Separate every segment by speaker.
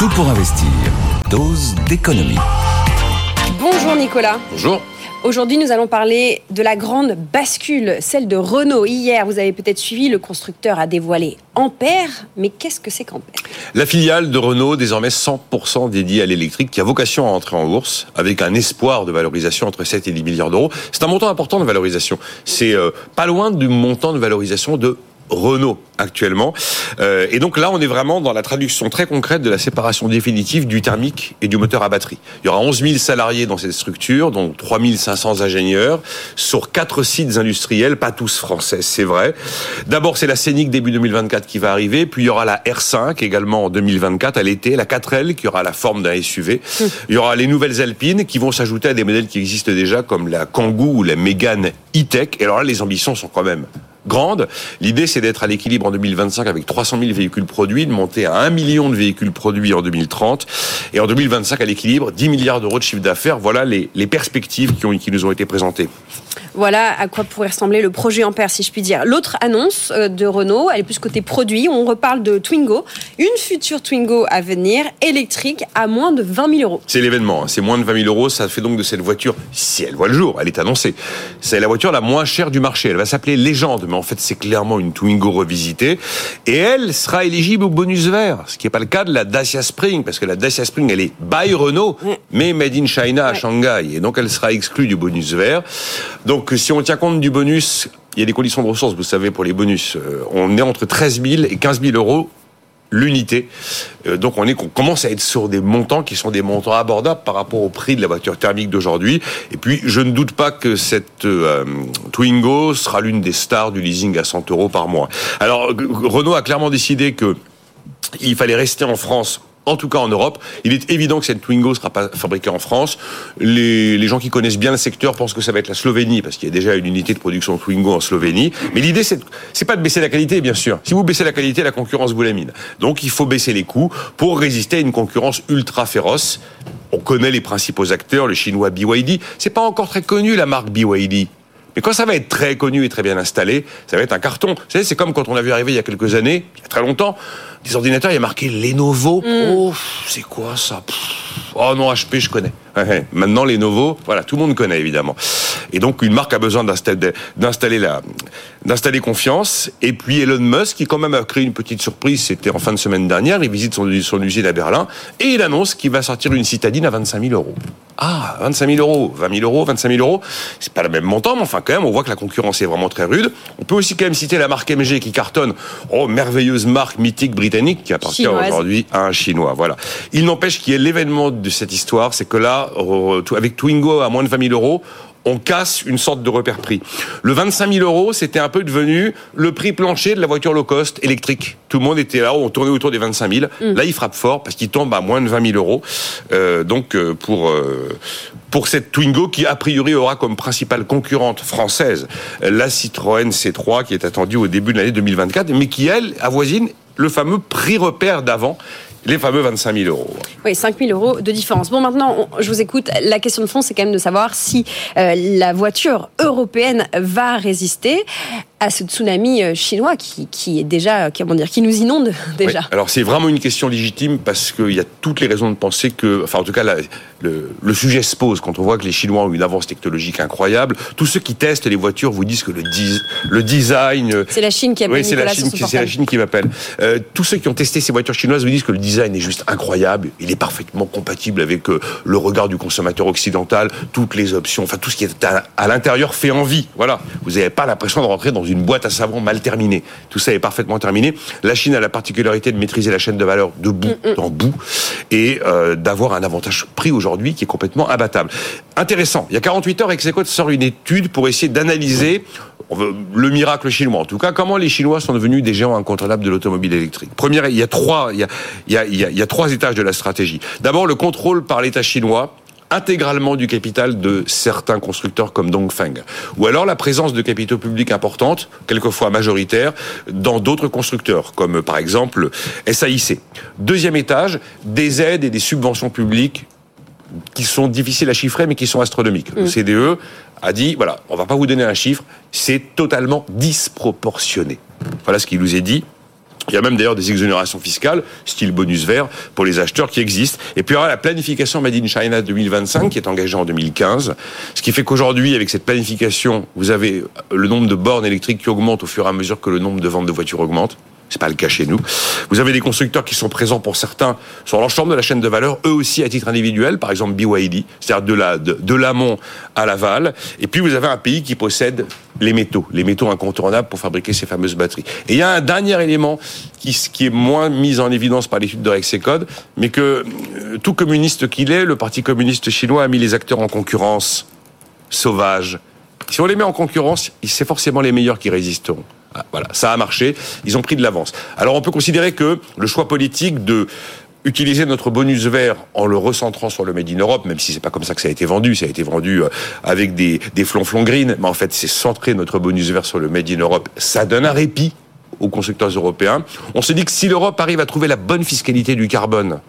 Speaker 1: Tout pour investir. Dose d'économie.
Speaker 2: Bonjour Nicolas.
Speaker 3: Bonjour.
Speaker 2: Aujourd'hui, nous allons parler de la grande bascule, celle de Renault. Hier, vous avez peut-être suivi, le constructeur a dévoilé Ampère. Mais qu'est-ce que c'est qu'Ampère?
Speaker 3: La filiale de Renault, désormais 100% dédiée à l'électrique, qui a vocation à entrer en bourse avec un espoir de valorisation entre 7 et 10 milliards d'euros. C'est un montant important de valorisation. C'est euh, pas loin du montant de valorisation de Renault actuellement. Euh, et donc là, on est vraiment dans la traduction très concrète de la séparation définitive du thermique et du moteur à batterie. Il y aura 11 000 salariés dans cette structure, dont 3 500 ingénieurs, sur quatre sites industriels, pas tous français, c'est vrai. D'abord, c'est la Scénic début 2024 qui va arriver, puis il y aura la R5 également en 2024 à l'été, la 4L qui aura la forme d'un SUV. Il y aura les nouvelles Alpines qui vont s'ajouter à des modèles qui existent déjà comme la Kangoo ou la Mégane E-Tech. Et alors là, les ambitions sont quand même grande. L'idée, c'est d'être à l'équilibre en 2025 avec 300 000 véhicules produits, de monter à 1 million de véhicules produits en 2030, et en 2025 à l'équilibre 10 milliards d'euros de chiffre d'affaires. Voilà les, les perspectives qui, ont, qui nous ont été présentées.
Speaker 2: Voilà à quoi pourrait ressembler le projet Ampère, si je puis dire. L'autre annonce euh, de Renault, elle est plus côté produit. On reparle de Twingo, une future Twingo à venir, électrique, à moins de 20 000 euros.
Speaker 3: C'est l'événement, hein. c'est moins de 20 000 euros. Ça fait donc de cette voiture, si elle voit le jour, elle est annoncée. C'est la voiture la moins chère du marché. Elle va s'appeler Légende, mais en fait, c'est clairement une Twingo revisitée. Et elle sera éligible au bonus vert, ce qui n'est pas le cas de la Dacia Spring, parce que la Dacia Spring, elle est by Renault, mais made in China à Shanghai. Et donc, elle sera exclue du bonus vert. Donc, si on tient compte du bonus, il y a des conditions de ressources, vous savez, pour les bonus. Euh, on est entre 13 000 et 15 000 euros l'unité. Euh, donc on, est, commence à être sur des montants qui sont des montants abordables par rapport au prix de la voiture thermique d'aujourd'hui. Et puis je ne doute pas que cette euh, Twingo sera l'une des stars du leasing à 100 euros par mois. Alors Renault a clairement décidé que il fallait rester en France en tout cas en Europe. Il est évident que cette Twingo ne sera pas fabriquée en France. Les, gens qui connaissent bien le secteur pensent que ça va être la Slovénie, parce qu'il y a déjà une unité de production Twingo en Slovénie. Mais l'idée, c'est, c'est pas de baisser la qualité, bien sûr. Si vous baissez la qualité, la concurrence vous la mine. Donc il faut baisser les coûts pour résister à une concurrence ultra féroce. On connaît les principaux acteurs, le chinois BYD. C'est pas encore très connu la marque BYD. Mais quand ça va être très connu et très bien installé, ça va être un carton. Vous savez, c'est comme quand on a vu arriver il y a quelques années, il y a très longtemps, des ordinateurs, il y a marqué Lenovo. Mm. Oh, c'est quoi ça? Oh non, HP, je connais. Maintenant, Lenovo, voilà, tout le monde connaît évidemment. Et donc, une marque a besoin d'installer la, d'installer confiance. Et puis Elon Musk, qui quand même a créé une petite surprise, c'était en fin de semaine dernière, il visite son, son usine à Berlin et il annonce qu'il va sortir une citadine à 25 000 euros. Ah, 25 000 euros, 20 000 euros, 25 000 euros, c'est pas le même montant, mais enfin quand même, on voit que la concurrence est vraiment très rude. On peut aussi quand même citer la marque MG qui cartonne, oh merveilleuse marque mythique britannique qui appartient aujourd'hui à un Chinois. Voilà. Il n'empêche qu'il y ait l'événement de cette histoire, c'est que là, avec Twingo à moins de 20 000 euros, on casse une sorte de repère prix. Le 25 000 euros, c'était un peu devenu le prix plancher de la voiture low cost électrique. Tout le monde était là, on tournait autour des 25 000. Mm. Là, il frappe fort parce qu'il tombe à moins de 20 000 euros. Euh, donc, euh, pour, euh, pour cette Twingo qui, a priori, aura comme principale concurrente française la Citroën C3 qui est attendue au début de l'année 2024, mais qui, elle, avoisine le fameux prix repère d'avant les fameux 25 000 euros.
Speaker 2: Oui, 5 000 euros de différence. Bon, maintenant, je vous écoute. La question de fond, c'est quand même de savoir si euh, la voiture européenne va résister à ce tsunami euh, chinois qui, qui est déjà, comment dire, qui nous inonde déjà.
Speaker 3: Alors c'est vraiment une question légitime parce qu'il y a toutes les raisons de penser que, enfin en tout cas le, le, sujet se pose quand on voit que les Chinois ont une avance technologique incroyable. Tous ceux qui testent les voitures vous disent que le, le design.
Speaker 2: Euh, c'est la Chine qui appelle.
Speaker 3: Oui, c'est la Chine, c'est la Chine qui m'appelle. Euh, tous ceux qui ont testé ces voitures chinoises vous disent que le design est juste incroyable. Il est parfaitement compatible avec le regard du consommateur occidental, toutes les options, enfin tout ce qui est à, à l'intérieur fait envie. Voilà, vous n'avez pas l'impression de rentrer dans une boîte à savon mal terminée. Tout ça est parfaitement terminé. La Chine a la particularité de maîtriser la chaîne de valeur de bout mm, mm. en bout et euh, d'avoir un avantage prix aujourd'hui qui est complètement abattable. Intéressant. Il y a 48 heures, Execo sort une étude pour essayer d'analyser le miracle chinois. En tout cas, comment les Chinois sont devenus des géants incontournables de l'automobile électrique. Première, il y a trois, il y a, il y a, il y a trois étages de la stratégie. D'abord, le contrôle par l'État chinois intégralement du capital de certains constructeurs comme Dongfeng. Ou alors la présence de capitaux publics importantes, quelquefois majoritaires, dans d'autres constructeurs, comme par exemple SAIC. Deuxième étage, des aides et des subventions publiques qui sont difficiles à chiffrer, mais qui sont astronomiques. Le mm. CDE a dit, voilà, on va pas vous donner un chiffre, c'est totalement disproportionné. Voilà ce qu'il nous est dit il y a même d'ailleurs des exonérations fiscales, style bonus vert, pour les acheteurs qui existent. Et puis il y aura la planification Made in China 2025 qui est engagée en 2015. Ce qui fait qu'aujourd'hui, avec cette planification, vous avez le nombre de bornes électriques qui augmente au fur et à mesure que le nombre de ventes de voitures augmente. C'est pas le cas chez nous. Vous avez des constructeurs qui sont présents pour certains sur l'ensemble de la chaîne de valeur, eux aussi à titre individuel, par exemple BYD, c'est-à-dire de la de, l'amont à l'aval. Et puis vous avez un pays qui possède les métaux, les métaux incontournables pour fabriquer ces fameuses batteries. Et il y a un dernier élément qui, qui est moins mis en évidence par l'étude de Rexecode, mais que euh, tout communiste qu'il est, le Parti communiste chinois a mis les acteurs en concurrence sauvage. Si on les met en concurrence, c'est forcément les meilleurs qui résisteront. Ah, voilà, ça a marché, ils ont pris de l'avance. Alors on peut considérer que le choix politique de utiliser notre bonus vert en le recentrant sur le Made in Europe, même si c'est pas comme ça que ça a été vendu, ça a été vendu euh, avec des, des flonflons green, mais en fait c'est centrer notre bonus vert sur le Made in Europe, ça donne un répit aux constructeurs européens. On se dit que si l'Europe arrive à trouver la bonne fiscalité du carbone,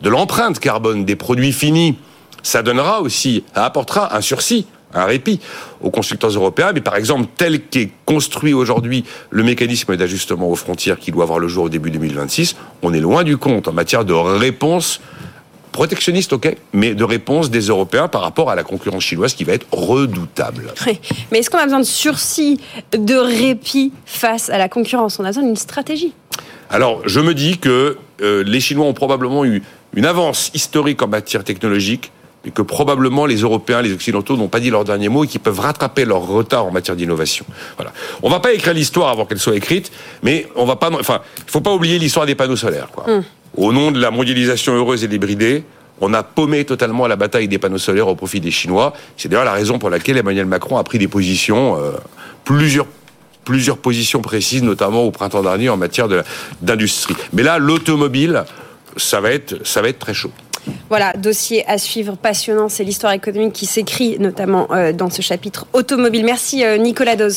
Speaker 3: de l'empreinte carbone des produits finis, ça donnera aussi, ça apportera un sursis un répit aux constructeurs européens. Mais par exemple, tel qu'est construit aujourd'hui le mécanisme d'ajustement aux frontières qui doit avoir le jour au début 2026, on est loin du compte en matière de réponse protectionniste, ok, mais de réponse des Européens par rapport à la concurrence chinoise qui va être redoutable.
Speaker 2: Mais est-ce qu'on a besoin de sursis, de répit face à la concurrence? On a besoin d'une stratégie.
Speaker 3: Alors, je me dis que euh, les Chinois ont probablement eu une avance historique en matière technologique et que probablement les Européens, les Occidentaux n'ont pas dit leur dernier mot et qui peuvent rattraper leur retard en matière d'innovation. Voilà. On va pas écrire l'histoire avant qu'elle soit écrite, mais on va pas, enfin, il faut pas oublier l'histoire des panneaux solaires, quoi. Hmm. Au nom de la mondialisation heureuse et débridée, on a paumé totalement la bataille des panneaux solaires au profit des Chinois. C'est d'ailleurs la raison pour laquelle Emmanuel Macron a pris des positions, euh, plusieurs plusieurs positions précises, notamment au printemps dernier en matière d'industrie. Mais là, l'automobile, ça va être, ça va être très chaud.
Speaker 2: Voilà, dossier à suivre passionnant. C'est l'histoire économique qui s'écrit notamment euh, dans ce chapitre automobile. Merci euh, Nicolas Dose.